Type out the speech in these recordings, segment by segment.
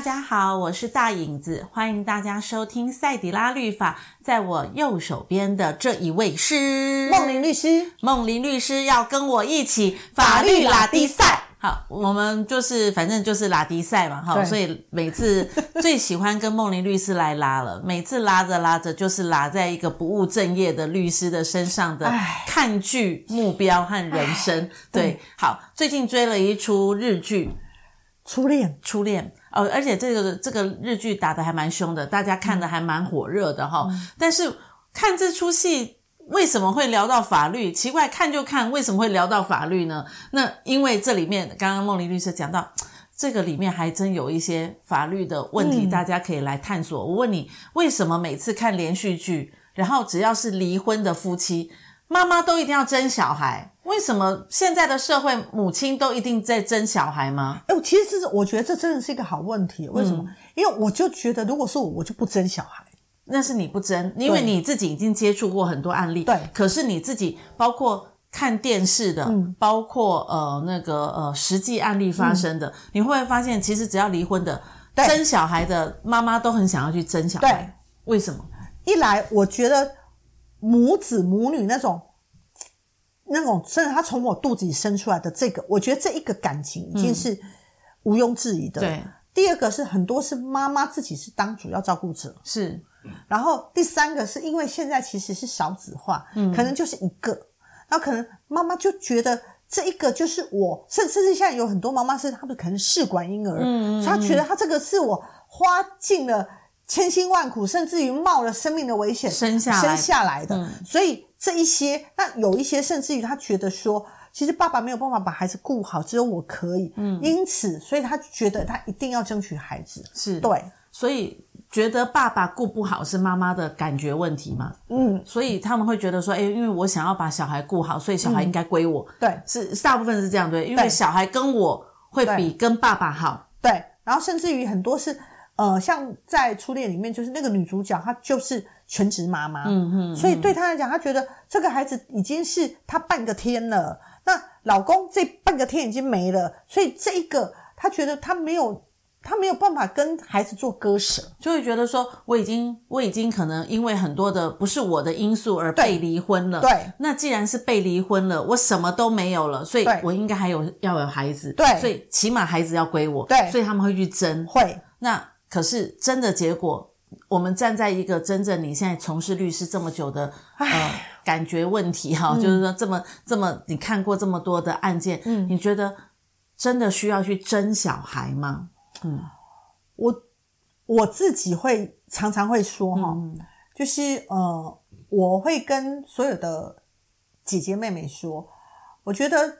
嗨，大家好，我是大影子，欢迎大家收听赛迪拉律法。在我右手边的这一位是梦林律师，梦林律师要跟我一起法律拉迪赛。好，我们就是反正就是拉迪赛嘛，哈，所以每次最喜欢跟梦林律师来拉了，每次拉着拉着就是拉在一个不务正业的律师的身上的看剧目标和人生。对，好，最近追了一出日剧。初恋，初恋，哦，而且这个这个日剧打得还蛮凶的，大家看得还蛮火热的哈、嗯。但是看这出戏为什么会聊到法律？奇怪，看就看，为什么会聊到法律呢？那因为这里面刚刚梦玲律师讲到，这个里面还真有一些法律的问题，大家可以来探索。嗯、我问你，为什么每次看连续剧，然后只要是离婚的夫妻，妈妈都一定要争小孩？为什么现在的社会母亲都一定在争小孩吗？哎，其实是我觉得这真的是一个好问题。为什么？嗯、因为我就觉得，如果是我，我就不争小孩。那是你不争，因为你自己已经接触过很多案例。对。可是你自己包括看电视的，嗯、包括呃那个呃实际案例发生的，嗯、你会不会发现，其实只要离婚的争小孩的妈妈都很想要去争小孩？对。为什么？一来，我觉得母子母女那种。那种甚至他从我肚子里生出来的这个，我觉得这一个感情已经是毋庸置疑的。嗯、对，第二个是很多是妈妈自己是当主要照顾者，是。然后第三个是因为现在其实是少子化，嗯，可能就是一个，那可能妈妈就觉得这一个就是我，甚甚至现在有很多妈妈是他们可能试管婴儿，嗯，她觉得她这个是我花尽了千辛万苦，甚至于冒了生命的危险生下来。生下来的，嗯、所以。这一些，那有一些甚至于他觉得说，其实爸爸没有办法把孩子顾好，只有我可以，嗯，因此，所以他觉得他一定要争取孩子，是。对，所以觉得爸爸顾不好是妈妈的感觉问题嘛，嗯，所以他们会觉得说，哎，因为我想要把小孩顾好，所以小孩应该归我，嗯、对，是大部分是这样对，因为小孩跟我会比跟爸爸好，对，对，然后甚至于很多是。呃，像在初恋里面，就是那个女主角，她就是全职妈妈，嗯嗯，所以对她来讲，她觉得这个孩子已经是她半个天了。那老公这半个天已经没了，所以这一个她觉得她没有，她没有办法跟孩子做割舍，就会觉得说，我已经，我已经可能因为很多的不是我的因素而被离婚了。对，那既然是被离婚了，我什么都没有了，所以我应该还有要有孩子。对，所以起码孩子要归我。对，所以他们会去争。会，那。可是真的结果，我们站在一个真正你现在从事律师这么久的呃感觉问题哈，嗯、就是说这么这么你看过这么多的案件，嗯，你觉得真的需要去争小孩吗？嗯，我我自己会常常会说哈、嗯，就是呃，我会跟所有的姐姐妹妹说，我觉得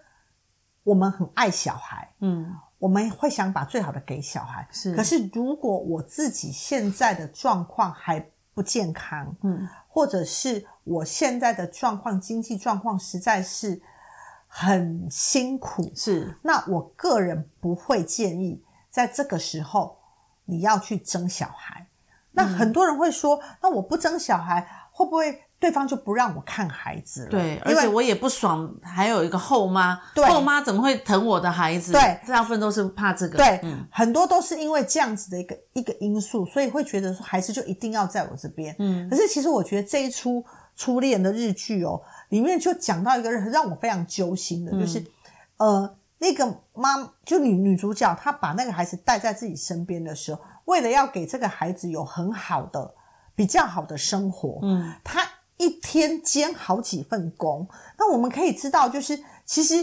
我们很爱小孩，嗯。我们会想把最好的给小孩，是。可是如果我自己现在的状况还不健康，嗯，或者是我现在的状况经济状况实在是很辛苦，是。那我个人不会建议在这个时候你要去争小孩。那很多人会说，嗯，那我不争小孩会不会？对方就不让我看孩子了，对，而且我也不爽，还有一个后妈，对，后妈怎么会疼我的孩子？对，大部分都是怕这个，对，嗯，很多都是因为这样子的一个一个因素，所以会觉得说孩子就一定要在我这边，嗯。可是其实我觉得这一出初恋的日剧哦，里面就讲到一个让我非常揪心的，就是、嗯、呃，那个妈就女女主角，她把那个孩子带在自己身边的时候，为了要给这个孩子有很好的、比较好的生活，嗯，她。一天兼好几份工，那我们可以知道，就是其实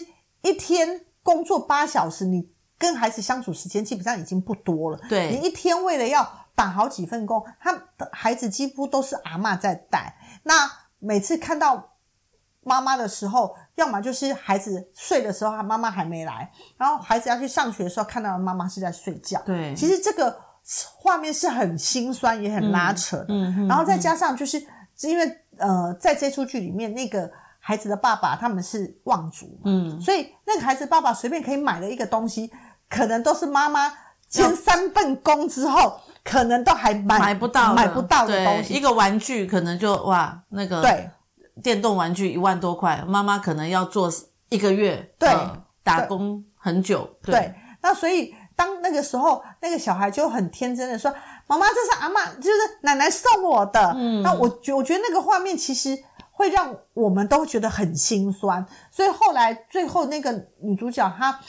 一天工作八小时，你跟孩子相处时间基本上已经不多了。对，你一天为了要打好几份工，他的孩子几乎都是阿妈在带。那每次看到妈妈的时候，要么就是孩子睡的时候，他妈妈还没来；然后孩子要去上学的时候，看到妈妈是在睡觉。对，其实这个画面是很心酸，也很拉扯的。嗯嗯，然后再加上就是。是因为呃，在这出剧里面，那个孩子的爸爸他们是望族，嗯，所以那个孩子爸爸随便可以买的一个东西，可能都是妈妈兼三份工之后，可能都还买买不到买不到的东西。一个玩具可能就哇，那个对。电动玩具一万多块，妈妈可能要做一个月，对，呃、打工很久，对，对。那所以当那个时候，那个小孩就很天真的说：“妈妈，这是阿妈，就是奶奶送我的。”嗯，那我觉我觉得那个画面其实会让我们都觉得很心酸。所以后来最后那个女主角她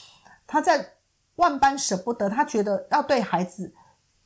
她在万般舍不得，她觉得要对孩子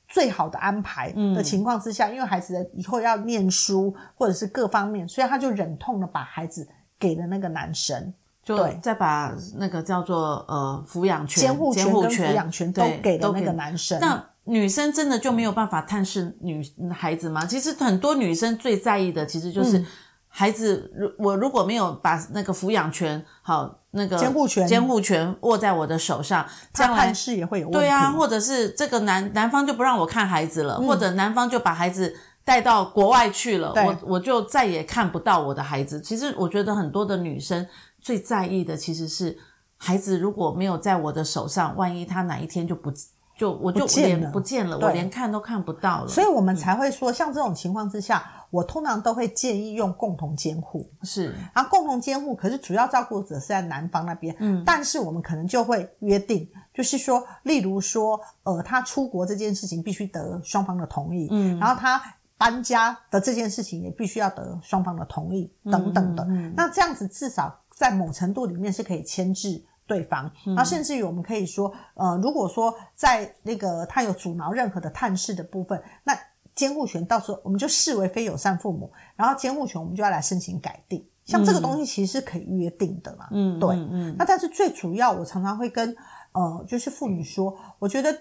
最好的安排的情况之下，嗯、因为孩子以后要念书或者是各方面，所以她就忍痛的把孩子给了那个男生。就再把那个叫做呃抚养权、监护权跟抚养权都给了那个男生。那女生真的就没有办法探视女孩子吗？其实很多女生最在意的，其实就是孩子。如、嗯、我如果没有把那个抚养权好那个监护权监护权握在我的手上，将来探视也会有问题。对啊，或者是这个男男方就不让我看孩子了，嗯、或者男方就把孩子带到国外去了，我我就再也看不到我的孩子。其实我觉得很多的女生。最在意的其实是孩子如果没有在我的手上，万一他哪一天就不就我就连不见了，我连看都看不到了。所以我们才会说，像这种情况之下，我通常都会建议用共同监护。是，然后共同监护，可是主要照顾者是在男方那边。嗯，但是我们可能就会约定，就是说，例如说，呃，他出国这件事情必须得双方的同意。嗯，然后他搬家的这件事情也必须要得双方的同意，等等的。嗯，那这样子至少。在某程度里面是可以牵制对方，那、嗯、甚至于我们可以说，呃，如果说在那个他有阻挠任何的探视的部分，那监护权到时候我们就视为非友善父母，然后监护权我们就要来申请改定，像这个东西其实是可以约定的嘛，嗯，对，嗯，嗯，那但是最主要，我常常会跟呃，就是妇女说，我觉得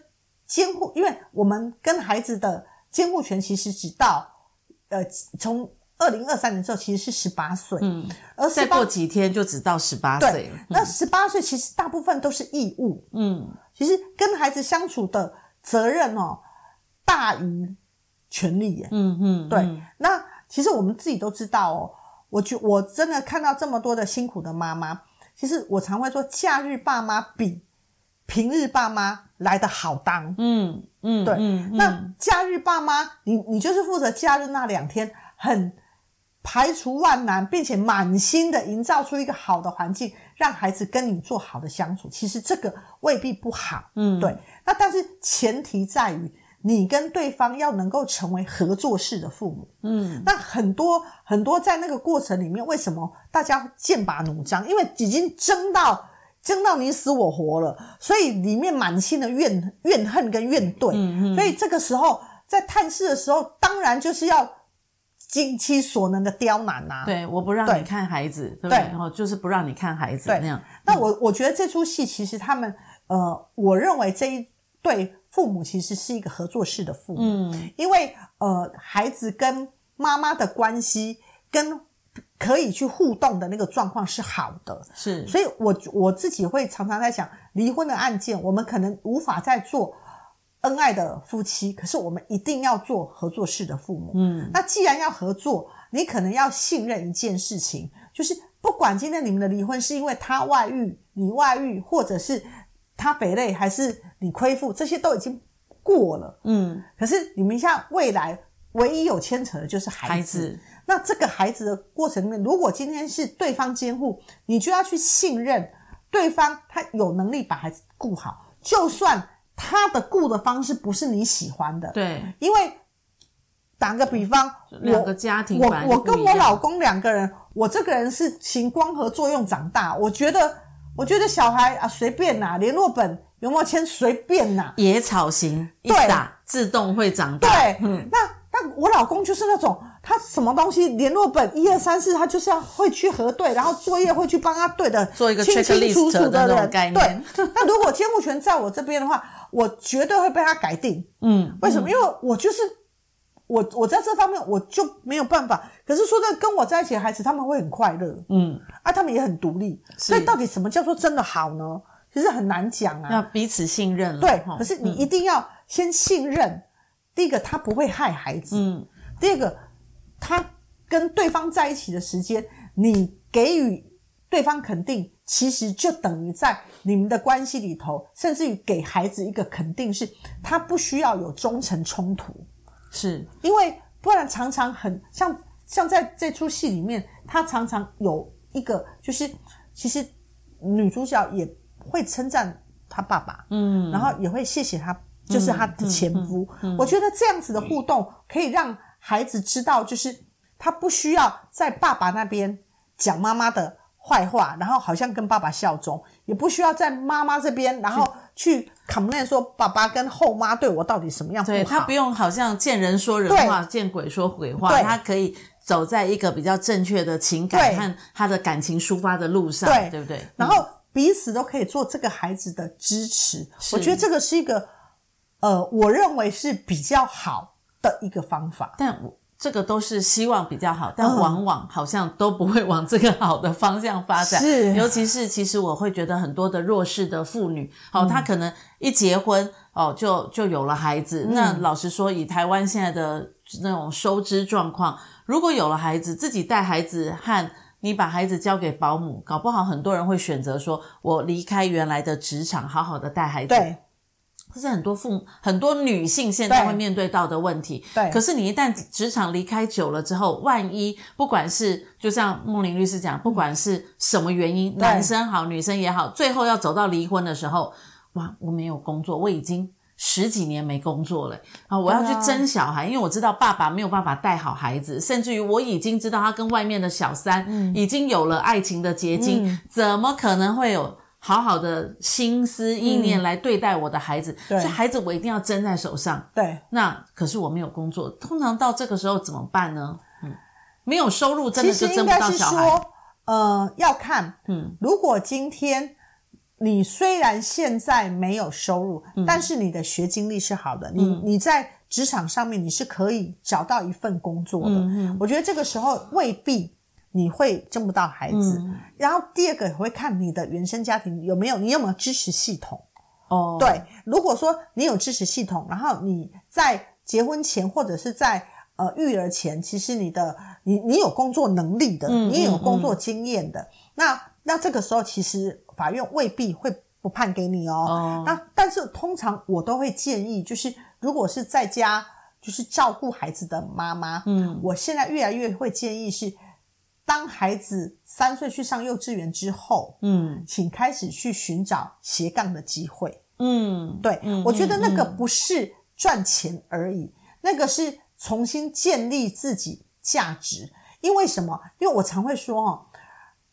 监护，因为我们跟孩子的监护权其实只到呃从。二零二三年之后其实是十八岁，嗯，而再过几天就只到十八岁了。那十八岁其实大部分都是义务，嗯，其实跟孩子相处的责任哦大于权利耶，嗯嗯，对。嗯、那其实我们自己都知道哦，我觉我真的看到这么多的辛苦的妈妈，其实我常会说，假日爸妈比平日爸妈来的好当，嗯嗯，对。嗯嗯、那假日爸妈，你你就是负责假日那两天很。排除万难，并且满心的营造出一个好的环境，让孩子跟你做好的相处。其实这个未必不好，嗯，对。那但是前提在于你跟对方要能够成为合作式的父母，嗯。那很多很多在那个过程里面，为什么大家剑拔弩张？因为已经争到争到你死我活了，所以里面满心的怨怨恨跟怨怼。嗯嗯。所以这个时候在探视的时候，当然就是要。尽其所能的刁难呐、啊，对，我不让你看孩子，对，对不对？然后就是不让你看孩子，对那样。那我我觉得这出戏其实他们，呃，我认为这一对父母其实是一个合作式的父母，嗯，因为呃，孩子跟妈妈的关系跟可以去互动的那个状况是好的，是，所以我我自己会常常在想，离婚的案件，我们可能无法再做。恩爱的夫妻，可是我们一定要做合作式的父母。嗯，那既然要合作，你可能要信任一件事情，就是不管今天你们的离婚是因为他外遇、你外遇，或者是他肥累，还是你亏负，这些都已经过了。嗯，可是你们像未来唯一有牵扯的就是孩子。孩子。那这个孩子的过程里面，如果今天是对方监护，你就要去信任对方，他有能力把孩子顾好，就算。他的顾的方式不是你喜欢的，对，因为打个比方，两个家庭，我我跟我老公两个人，我这个人是行光合作用长大，我觉得我觉得小孩啊随便呐，联络本有没有签随便呐，野草型，对，自动会长大，对，嗯，那那我老公就是那种。他什么东西联络本一二三四，他就是要会去核对，然后作业会去帮他对的，做一个清清楚楚的人。对，那如果监护权在我这边的话，我绝对会被他改定。嗯，为什么？因为我就是我，我在这方面我就没有办法。可是说这跟我在一起的孩子，他们会很快乐。嗯，啊，他们也很独立。所以到底什么叫做真的好呢？其实很难讲啊。要彼此信任了。对，可是你一定要先信任。第一个，他不会害孩子。嗯，第二个。他跟对方在一起的时间，你给予对方肯定，其实就等于在你们的关系里头，甚至于给孩子一个肯定，是他不需要有忠诚冲突，是。因为不然常常很像像在这出戏里面，他常常有一个就是，其实女主角也会称赞他爸爸，嗯，然后也会谢谢他，就是他的前夫。嗯嗯嗯嗯、我觉得这样子的互动可以让孩子知道，就是他不需要在爸爸那边讲妈妈的坏话，然后好像跟爸爸效忠，也不需要在妈妈这边，然后去 complain 说爸爸跟后妈对我到底什么样不好。对，他不用好像见人说人话，对见鬼说鬼话，他可以。走在一个比较正确的情感和他的感情抒发的路上，对，对不对？然后彼此都可以做这个孩子的支持，我觉得这个是一个，呃，我认为是比较好的一个方法。但这个都是希望比较好，但往往好像都不会往这个好的方向发展。是，尤其是其实我会觉得很多的弱势的妇女，哦，她可能一结婚哦，就就有了孩子。嗯、那老实说，以台湾现在的那种收支状况。如果有了孩子，自己带孩子和你把孩子交给保姆，搞不好很多人会选择说：“我离开原来的职场，好好的带孩子。”对，这是很多父母、很多女性现在会面对到的问题。对，可是你一旦职场离开久了之后，万一不管是就像梦玲律师讲，不管是什么原因，男生好，女生也好，最后要走到离婚的时候，哇，我没有工作，我已经。十几年没工作了啊！我要去争小孩，因为我知道爸爸没有办法带好孩子，甚至于我已经知道他跟外面的小三已经有了爱情的结晶，嗯、怎么可能会有好好的心思意念来对待我的孩子？嗯、所以孩子我一定要争在手上。对，那可是我没有工作，通常到这个时候怎么办呢？嗯，没有收入，真的就争不到小孩。其实应该是说，呃，要看，嗯，如果今天。你虽然现在没有收入，嗯、但是你的学经历是好的，嗯、你你在职场上面你是可以找到一份工作的。嗯嗯、我觉得这个时候未必你会争不到孩子。嗯、然后第二个也会看你的原生家庭有没有，你有没有支持系统。哦，对，如果说你有支持系统，然后你在结婚前或者是在呃育儿前，其实你的你你有工作能力的，嗯、你也有工作经验的，嗯、那那这个时候其实。法院未必会不判给你哦。那但是通常我都会建议，就是如果是在家就是照顾孩子的妈妈，嗯，我现在越来越会建议是，当孩子三岁去上幼稚园之后，嗯，请开始去寻找斜杠的机会。嗯，对，嗯，我觉得那个不是赚钱而已，那个是重新建立自己价值。因为什么？因为我常会说哦，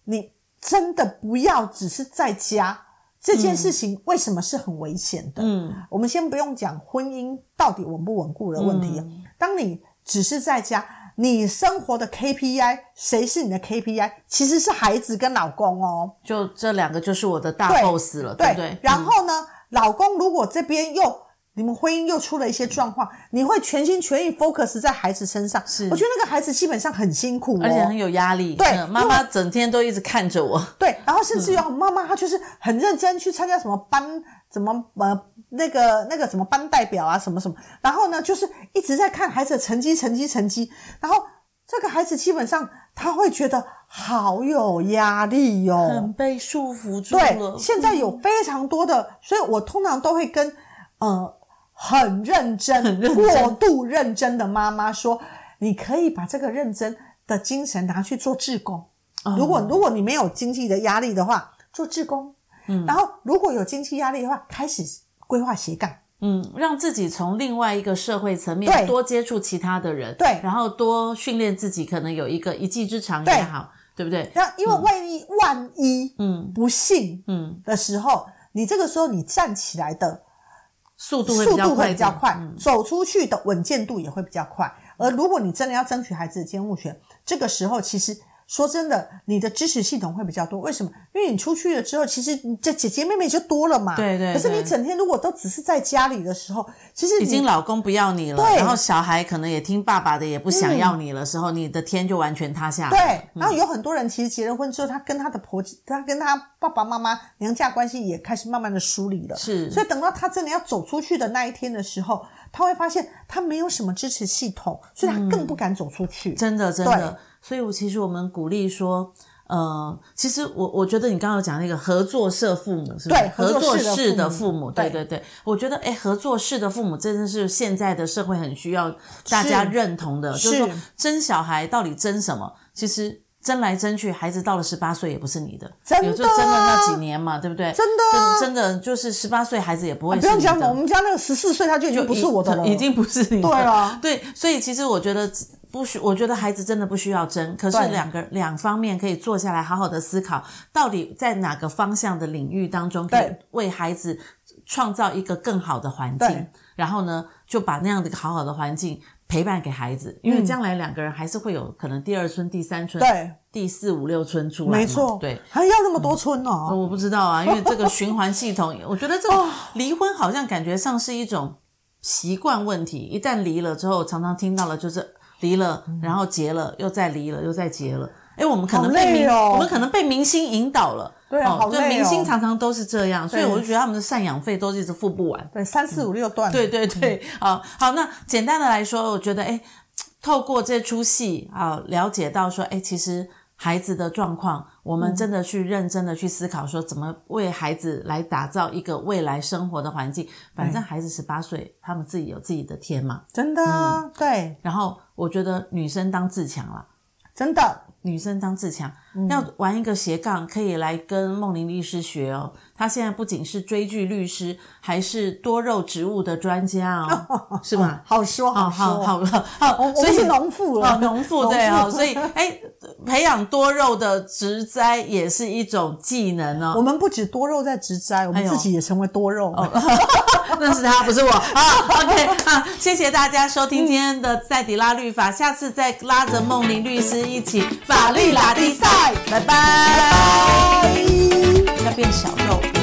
你。真的不要只是在家这件事情，为什么是很危险的？嗯，我们先不用讲婚姻到底稳不稳固的问题。嗯，当你只是在家，你生活的 KPI 谁是你的 KPI？其实是孩子跟老公哦。就这两个就是我的大 boss 了，对，对不对？然后呢，嗯，老公如果这边又。你们婚姻又出了一些状况，你会全心全意 focus 在孩子身上。是，我觉得那个孩子基本上很辛苦，而且很有压力。对，妈妈整天都一直看着我。对，然后甚至有妈妈她就是很认真去参加什么班，怎么呃那个那个什么班代表啊什么什么，然后呢就是一直在看孩子的成绩成绩成绩，然后这个孩子基本上他会觉得好有压力哟、哦，很被束缚住了。对，现在有非常多的，所以我通常都会跟呃。很认真、很认真过度认真的妈妈说：“你可以把这个认真的精神拿去做志工。哦、如果如果你没有经济的压力的话，做志工。嗯，然后如果有经济压力的话，开始规划斜杠。嗯，让自己从另外一个社会层面多接触其他的人。对，然后多训练自己，可能有一个一技之长也好，对，对不对？那因为万一、嗯、万一嗯不幸嗯的时候，嗯、你这个时候你站起来的。”速度会比较快，比较快，嗯、走出去的稳健度也会比较快。而如果你真的要争取孩子的监护权，这个时候其实。说真的，你的支持系统会比较多。为什么？因为你出去了之后，其实你这姐姐妹妹就多了嘛。对，对对。可是你整天如果都只是在家里的时候，其实已经老公不要你了，然后小孩可能也听爸爸的，也不想要你了时候，嗯、你的天就完全塌下来。对。然后有很多人其实结了婚之后，他跟他的婆媳，他跟他爸爸妈妈娘家关系也开始慢慢的疏离了。是。所以等到他真的要走出去的那一天的时候，他会发现他没有什么支持系统，所以他更不敢走出去。嗯、真的，真的。所以，我其实我们鼓励说，呃，其实我我觉得你刚刚有讲那个合作社父母，是不是？对，合作式的父母，对对对。我觉得，哎，合作式的父母真的是现在的社会很需要大家认同的，是就是说，争小孩到底争什么？其实争来争去，孩子到了十八岁也不是你的，真的有就争了那几年嘛，对不对？真的、啊，真的就是十八岁孩子也不会是你的。不用讲，我们家那个十四岁他就已经不是我的了，已经不是你的。对啊，对，所以其实我觉得不需，我觉得孩子真的不需要争，可是两个两方面可以坐下来好好的思考，到底在哪个方向的领域当中可以为孩子创造一个更好的环境，然后呢，就把那样的一个好好的环境。陪伴给孩子，因为将来两个人还是会有可能第二春、第三春、对，第四五六春出来，没错，对，还要那么多春呢？我不知道啊，因为这个循环系统，我觉得这个离婚好像感觉上是一种习惯问题。一旦离了之后，常常听到了就是离了，然后结了，又再离了，又再结了。哎，我们可能被明，哦、我们可能被明星引导了。对啊，好累哦。明星常常都是这样，所以我就觉得他们的赡养费都一直付不完。对，三四五六段。对对对，好好，那简单的来说，我觉得，哎。透过这出戏啊，了解到说，哎，其实孩子的状况，我们真的去认真的去思考，说怎么为孩子来打造一个未来生活的环境。反正孩子十八岁，他们自己有自己的天嘛，真的，嗯，对。然后我觉得女生当自强了，真的。女生当自强，嗯、要玩一个斜杠，可以来跟梦玲律师学哦。他现在不仅是追剧律师，还是多肉植物的专家哦，是吗？好说，好说，好好好，所以是农妇了，农妇对哦，所以哎，培养多肉的植栽也是一种技能哦。我们不止多肉在植栽，我们自己也成为多肉。哎 那是他，不是我。啊，OK 啊，谢谢大家收听今天的赛迪拉律法，下次再拉着梦玲律师一起法律拉力赛，拜拜。要变小肉。